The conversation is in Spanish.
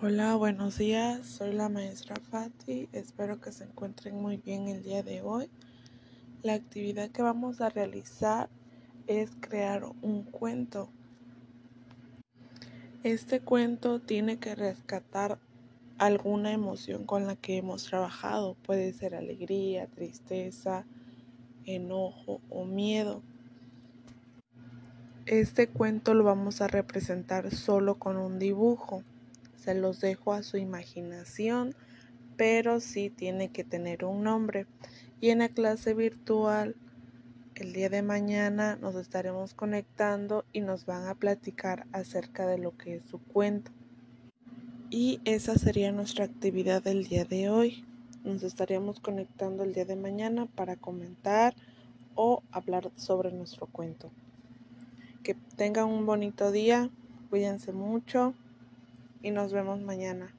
Hola, buenos días. Soy la maestra Fati. Espero que se encuentren muy bien el día de hoy. La actividad que vamos a realizar es crear un cuento. Este cuento tiene que rescatar alguna emoción con la que hemos trabajado. Puede ser alegría, tristeza, enojo o miedo. Este cuento lo vamos a representar solo con un dibujo se los dejo a su imaginación, pero sí tiene que tener un nombre. Y en la clase virtual, el día de mañana nos estaremos conectando y nos van a platicar acerca de lo que es su cuento. Y esa sería nuestra actividad del día de hoy. Nos estaríamos conectando el día de mañana para comentar o hablar sobre nuestro cuento. Que tengan un bonito día, cuídense mucho y nos vemos mañana.